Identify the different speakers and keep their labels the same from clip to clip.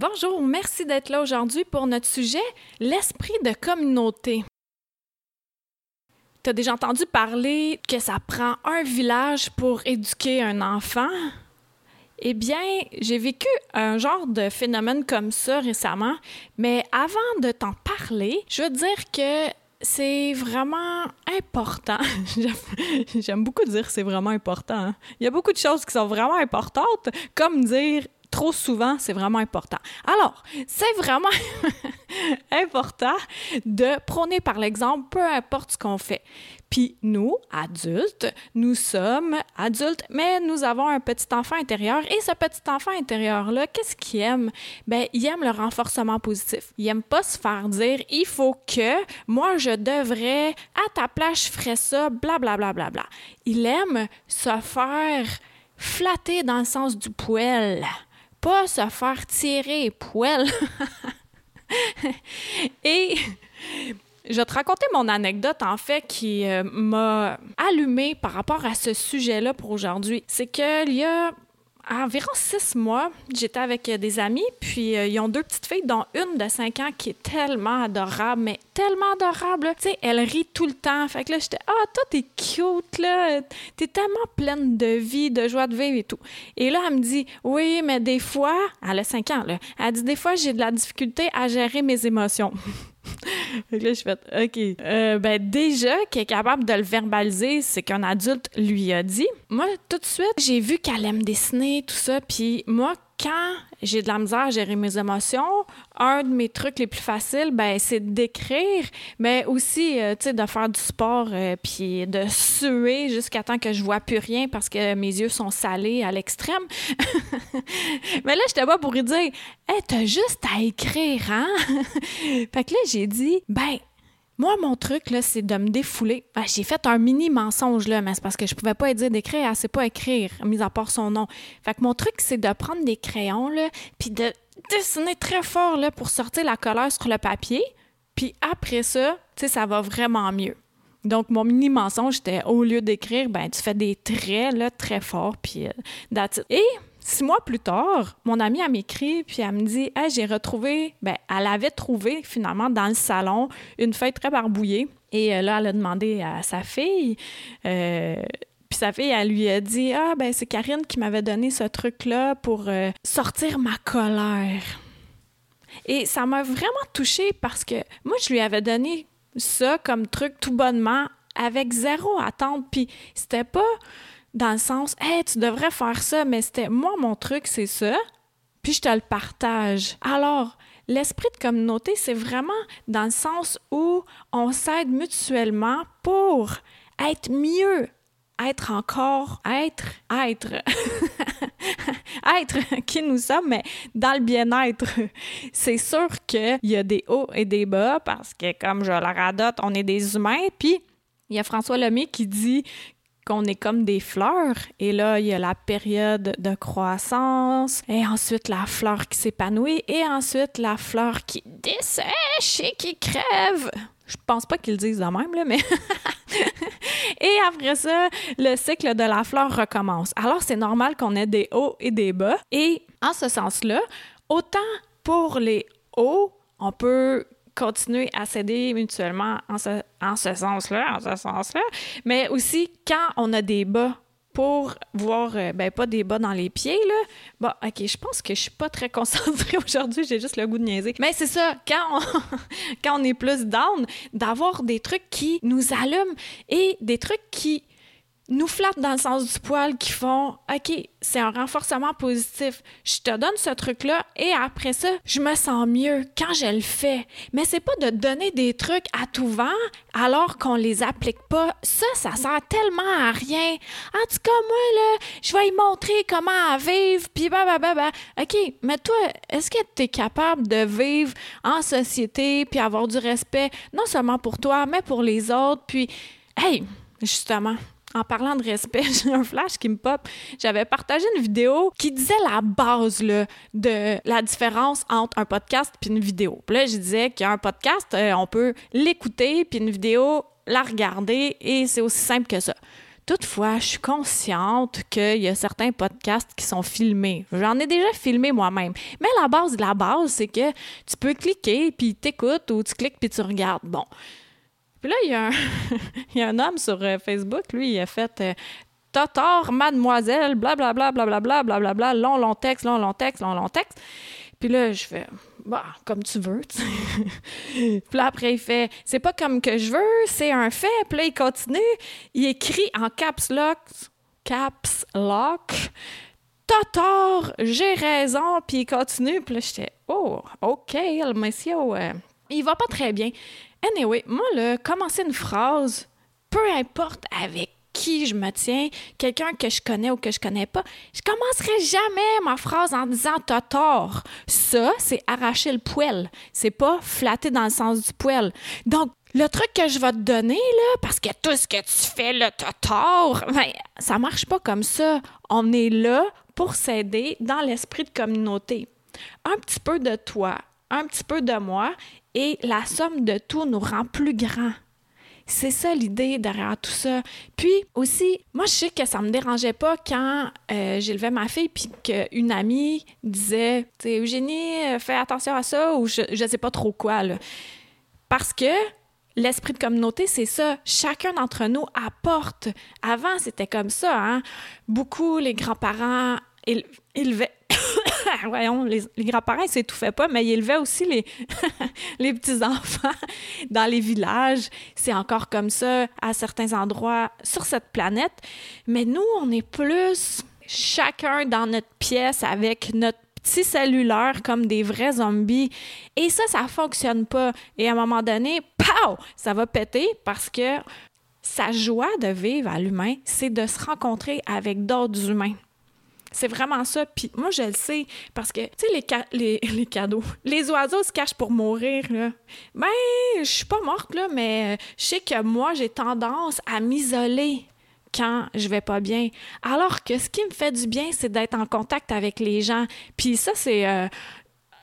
Speaker 1: Bonjour, merci d'être là aujourd'hui pour notre sujet, l'esprit de communauté. T'as déjà entendu parler que ça prend un village pour éduquer un enfant? Eh bien, j'ai vécu un genre de phénomène comme ça récemment, mais avant de t'en parler, je veux dire que c'est vraiment important. J'aime beaucoup dire c'est vraiment important. hein. Il y a beaucoup de choses qui sont vraiment importantes, comme dire trop souvent, c'est vraiment important. Alors, c'est vraiment important de prôner par l'exemple, peu importe ce qu'on fait. Puis nous, adultes, nous sommes adultes, mais nous avons un petit enfant intérieur. Et ce petit enfant intérieur-là, qu'est-ce qu'il aime? Ben, il aime le renforcement positif. Il aime pas se faire dire, il faut que, moi, je devrais, à ta place, je ferais ça, bla, bla, bla, bla, bla. Il aime se faire flatter dans le sens du poil pas se faire tirer poêle. Et je vais te raconter mon anecdote, en fait, qui euh, m'a allumée par rapport à ce sujet-là pour aujourd'hui. C'est qu'il y a environ six mois, j'étais avec euh, des amis, puis euh, ils ont deux petites filles, dont une de cinq ans qui est tellement adorable, mais tellement adorable. Tu sais, elle rit tout le temps. Fait que là, j'étais, ah, toi, t'es cute, là. T'es tellement pleine de vie, de joie de vivre et tout. Et là, elle me dit, oui, mais des fois, elle a cinq ans. Elle dit, des fois, j'ai de la difficulté à gérer mes émotions. Fait là, je fais OK. Euh, ben, déjà, qui est capable de le verbaliser, c'est qu'un adulte lui a dit. Moi, tout de suite, j'ai vu qu'elle aime dessiner, tout ça. Puis moi, quand j'ai de la misère à gérer mes émotions, un de mes trucs les plus faciles, ben, c'est d'écrire, mais aussi, euh, de faire du sport, euh, puis de suer jusqu'à temps que je vois plus rien parce que mes yeux sont salés à l'extrême. mais là, j'étais pas pour lui dire, hey, t'as juste à écrire, hein? fait que là, j'ai dit, ben, moi, mon truc, c'est de me défouler. Ben, j'ai fait un mini mensonge, là, mais c'est parce que je pouvais pas dire d'écrire, elle sait pas écrire, mis à part son nom. Fait que mon truc, c'est de prendre des crayons, là, puis de dessiner très fort, là, pour sortir la colère sur le papier. Puis après ça, tu sais, ça va vraiment mieux. Donc, mon mini mensonge, c'était au lieu d'écrire, ben, tu fais des traits, très forts, puis euh. Et Six mois plus tard, mon amie, elle m'écrit, puis elle me dit j'ai retrouvé, ben, elle avait trouvé finalement dans le salon une feuille très barbouillée. Et euh, là, elle a demandé à sa fille. euh, puis sa fille, elle lui a dit Ah, ben, c'est Karine qui m'avait donné ce truc-là pour euh, sortir ma colère. Et ça m'a vraiment touchée parce que moi, je lui avais donné ça comme truc tout bonnement, avec zéro attente. Puis c'était pas dans le sens, hey, tu devrais faire ça, mais c'était moi, mon truc, c'est ça, puis je te le partage. Alors, l'esprit de communauté, c'est vraiment dans le sens où on s'aide mutuellement pour être mieux, être encore, être, être, être qui nous sommes, mais dans le bien-être. C'est sûr qu'il y a des hauts et des bas parce que, comme je le radote, on est des humains, puis il y a François Lemay qui dit qu'on est comme des fleurs. Et là, il y a la période de croissance, et ensuite la fleur qui s'épanouit, et ensuite la fleur qui dessèche et qui crève. Je pense pas qu'ils disent de même, là, mais... et après ça, le cycle de la fleur recommence. Alors, c'est normal qu'on ait des hauts et des bas. Et en ce sens-là, autant pour les hauts, on peut continuer à s'aider mutuellement en ce, en ce sens-là, en ce sens-là, mais aussi quand on a des bas pour voir, euh, ben pas des bas dans les pieds, là. Bon, OK, je pense que je suis pas très concentrée aujourd'hui, j'ai juste le goût de niaiser. Mais c'est ça, quand quand on est plus down, d'avoir des trucs qui nous allument et des trucs qui nous flattent dans le sens du poil qui font OK, c'est un renforcement positif. Je te donne ce truc-là et après ça, je me sens mieux quand je le fais. Mais c'est pas de donner des trucs à tout vent alors qu'on les applique pas. Ça, ça sert tellement à rien. En tout cas, moi, là, je vais y montrer comment vivre, puis bah, bah, bah, bah. OK, mais toi, est-ce que tu es capable de vivre en société puis avoir du respect, non seulement pour toi, mais pour les autres, puis, hey, justement, en parlant de respect, j'ai un flash qui me pop. J'avais partagé une vidéo qui disait la base là, de la différence entre un podcast et une vidéo. Puis là, je disais qu'un podcast, euh, on peut l'écouter, puis une vidéo, la regarder, et c'est aussi simple que ça. Toutefois, je suis consciente qu'il y a certains podcasts qui sont filmés. J'en ai déjà filmé moi-même. Mais la base de la base, c'est que tu peux cliquer, puis t'écoutes, ou tu cliques, puis tu regardes. Bon. Puis là, il y a un, il y a un homme sur euh, Facebook, lui, il a fait euh, Totor, mademoiselle, blablabla, blablabla, blablabla, long, long texte, long, long texte, long, long texte. Puis là, je fais, bah, comme tu veux. tu. Puis là, après, il fait, c'est pas comme que je veux, c'est un fait. Puis là, il continue, il écrit en caps lock, caps lock, t'as tort, j'ai raison. Puis il continue, puis là, j'étais, oh, OK, le monsieur, euh, il va pas très bien. Anyway, moi, là, commencer une phrase, peu importe avec qui je me tiens, quelqu'un que je connais ou que je connais pas, je commencerai jamais ma phrase en disant t'as tort. Ça, c'est arracher le poil. C'est pas flatter dans le sens du poil. Donc, le truc que je vais te donner, là, parce que tout ce que tu fais, là, t'as tort, ben, ça marche pas comme ça. On est là pour s'aider dans l'esprit de communauté. Un petit peu de toi, un petit peu de moi, et la somme de tout nous rend plus grands. C'est ça l'idée derrière tout ça. Puis aussi, moi je sais que ça me dérangeait pas quand euh, j'élevais ma fille puis qu'une amie disait, tu sais, Eugénie, euh, fais attention à ça ou je, je sais pas trop quoi là. Parce que l'esprit de communauté, c'est ça. Chacun d'entre nous apporte. Avant, c'était comme ça, hein. Beaucoup les grands-parents élevaient voyons, les, grands-parents s'étouffaient pas, mais ils élevaient aussi les, les petits-enfants dans les villages. C'est encore comme ça à certains endroits sur cette planète. Mais nous, on est plus chacun dans notre pièce avec notre petit cellulaire comme des vrais zombies. Et ça, ça fonctionne pas. Et à un moment donné, pow, ça va péter parce que sa joie de vivre à l'humain, c'est de se rencontrer avec d'autres humains. C'est vraiment ça. Puis moi, je le sais parce que, tu sais, les, les, cadeaux, les oiseaux se cachent pour mourir, là. Ben, je suis pas morte, là, mais je sais que moi, j'ai tendance à m'isoler quand je vais pas bien. Alors que ce qui me fait du bien, c'est d'être en contact avec les gens. Puis ça, c'est euh,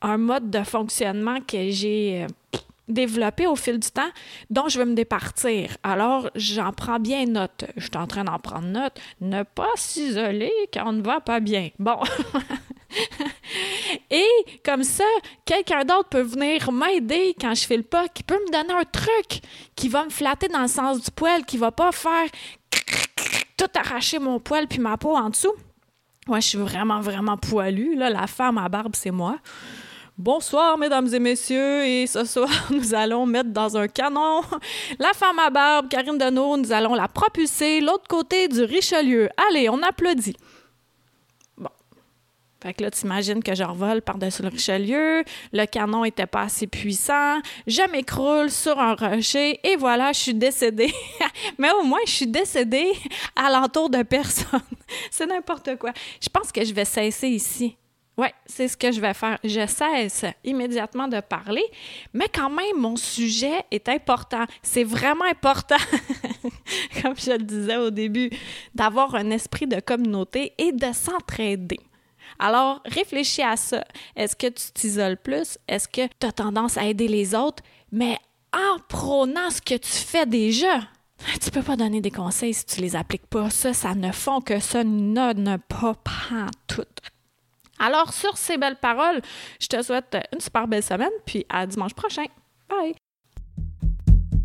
Speaker 1: un mode de fonctionnement que j'ai... Euh, développé au fil du temps dont je veux me départir. Alors, j'en prends bien note. Je suis en train d'en prendre note. Ne pas s'isoler quand on ne va pas bien. Bon. Et comme ça, quelqu'un d'autre peut venir m'aider quand je file pas, qui peut me donner un truc qui va me flatter dans le sens du poil, qui va pas faire tout arracher mon poil puis ma peau en dessous. Ouais, je suis vraiment, vraiment poilue. Là, la femme à barbe, c'est moi. Bonsoir, mesdames et messieurs, et ce soir, nous allons mettre dans un canon la femme à barbe, Karine Deneau, nous allons la propulser l'autre côté du Richelieu. Allez, on applaudit. Bon. Fait que là, t'imagines que je revole par-dessus le Richelieu, le canon était pas assez puissant, je m'écroule sur un rocher, et voilà, je suis décédée. Mais au moins, je suis décédée à l'entour de personne. C'est n'importe quoi. Je pense que je vais cesser ici oui, c'est ce que je vais faire. Je cesse immédiatement de parler, mais quand même, mon sujet est important. C'est vraiment important, comme je le disais au début, d'avoir un esprit de communauté et de s'entraider. Alors, réfléchis à ça. Est-ce que tu t'isoles plus? Est-ce que tu as tendance à aider les autres? Mais en prônant ce que tu fais déjà, tu peux pas donner des conseils si tu les appliques pas. Ça, ça ne font que ça ne, ne pas prendre tout. Alors, sur ces belles paroles, je te souhaite une super belle semaine, puis à dimanche prochain. Bye!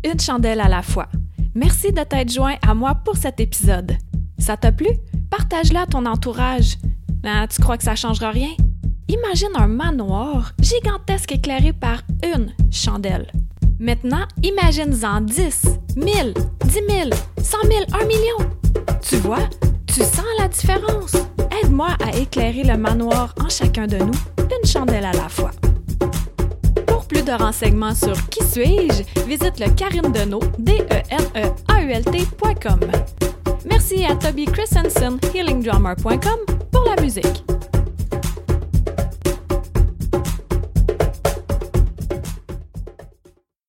Speaker 1: Une chandelle à la fois. Merci de t'être joint à moi pour cet épisode. Ça t'a plu? Partage-le à ton entourage. Ah, tu crois que ça changera rien? Imagine un manoir gigantesque éclairé par une chandelle. Maintenant, imagine-en 10, 1000, 10 000, 100 000, 1 million. Tu vois, tu sens la différence? Aide-moi à éclairer le manoir en chacun de nous, une chandelle à la fois. Pour plus de renseignements sur Qui suis-je, visite le Deneau, d e n e a u l Merci à Toby Christensen, healingdrummer.com, pour la musique.